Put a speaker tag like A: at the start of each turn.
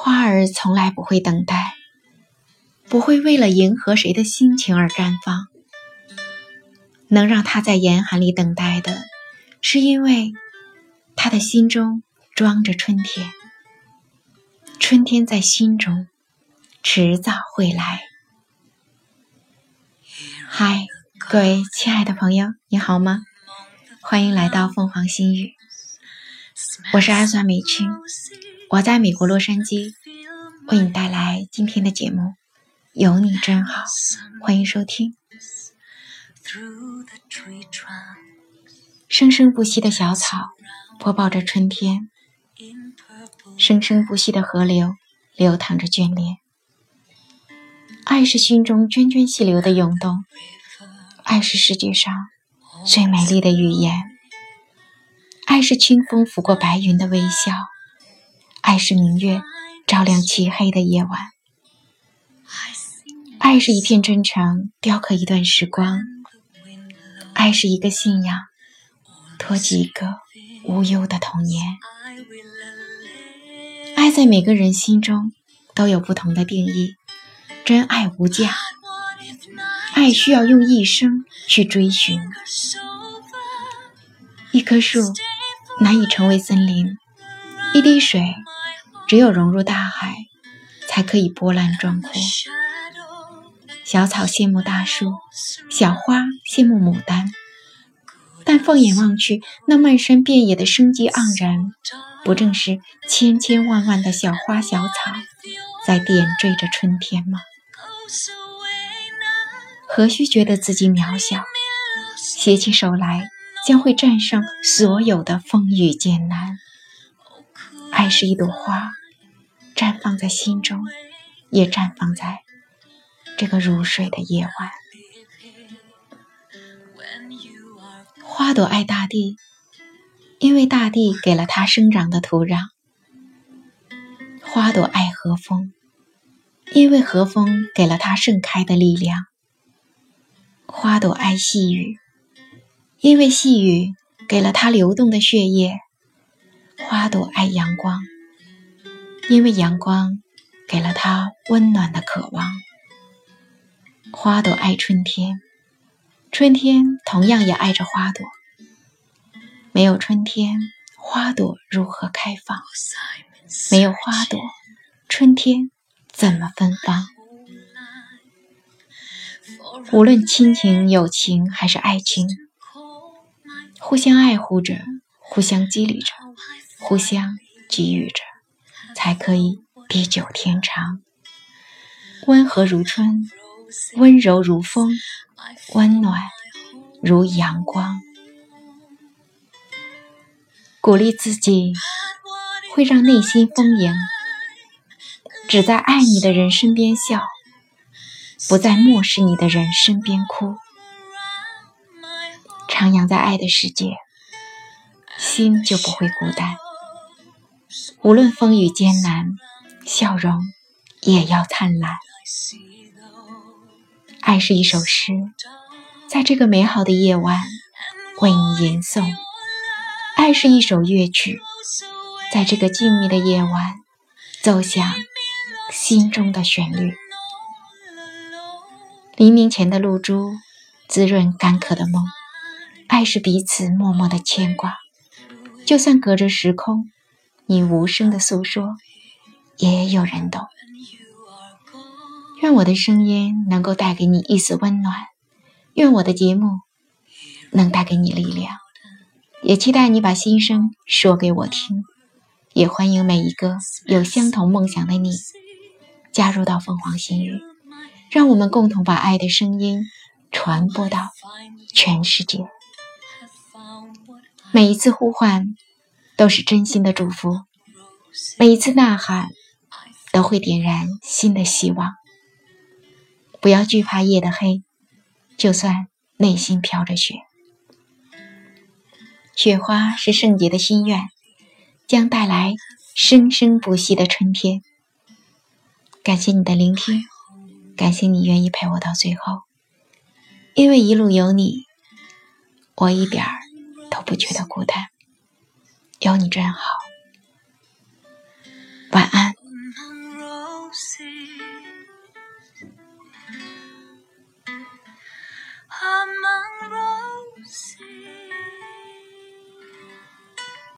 A: 花儿从来不会等待，不会为了迎合谁的心情而绽放。能让它在严寒里等待的，是因为它的心中装着春天。春天在心中，迟早会来。嗨，各位亲爱的朋友，你好吗？欢迎来到凤凰新语，我是阿酸美青，我在美国洛杉矶为你带来今天的节目。有你真好，欢迎收听。生生不息的小草播报着春天。生生不息的河流流淌着眷恋，爱是心中涓涓细流的涌动，爱是世界上最美丽的语言，爱是清风拂过白云的微笑，爱是明月照亮漆黑的夜晚，爱是一片真诚雕刻一段时光，爱是一个信仰托起一个无忧的童年。爱在每个人心中都有不同的定义，真爱无价，爱需要用一生去追寻。一棵树难以成为森林，一滴水只有融入大海，才可以波澜壮阔。小草羡慕大树，小花羡慕牡丹，但放眼望去，那漫山遍野的生机盎然。不正是千千万万的小花小草在点缀着春天吗？何须觉得自己渺小？携起手来，将会战胜所有的风雨艰难。爱是一朵花，绽放在心中，也绽放在这个如水的夜晚。花朵爱大地。因为大地给了它生长的土壤，花朵爱和风；因为和风给了它盛开的力量，花朵爱细雨；因为细雨给了它流动的血液，花朵爱阳光；因为阳光给了它温暖的渴望，花朵爱春天，春天同样也爱着花朵。没有春天，花朵如何开放？没有花朵，春天怎么芬芳？无论亲情、友情还是爱情，互相爱护着，互相激励着，互相给予着，才可以地久天长。温和如春，温柔如风，温暖如阳光。鼓励自己，会让内心丰盈。只在爱你的人身边笑，不在漠视你的人身边哭。徜徉在爱的世界，心就不会孤单。无论风雨艰难，笑容也要灿烂。爱是一首诗，在这个美好的夜晚为你吟诵。爱是一首乐曲，在这个静谧的夜晚，奏响心中的旋律。黎明前的露珠，滋润干渴的梦。爱是彼此默默的牵挂，就算隔着时空，你无声的诉说，也有人懂。愿我的声音能够带给你一丝温暖，愿我的节目能带给你力量。也期待你把心声说给我听，也欢迎每一个有相同梦想的你加入到凤凰心语，让我们共同把爱的声音传播到全世界。每一次呼唤都是真心的祝福，每一次呐喊都会点燃新的希望。不要惧怕夜的黑，就算内心飘着雪。雪花是圣洁的心愿，将带来生生不息的春天。感谢你的聆听，感谢你愿意陪我到最后，因为一路有你，我一点儿都不觉得孤单。有你真好。晚安。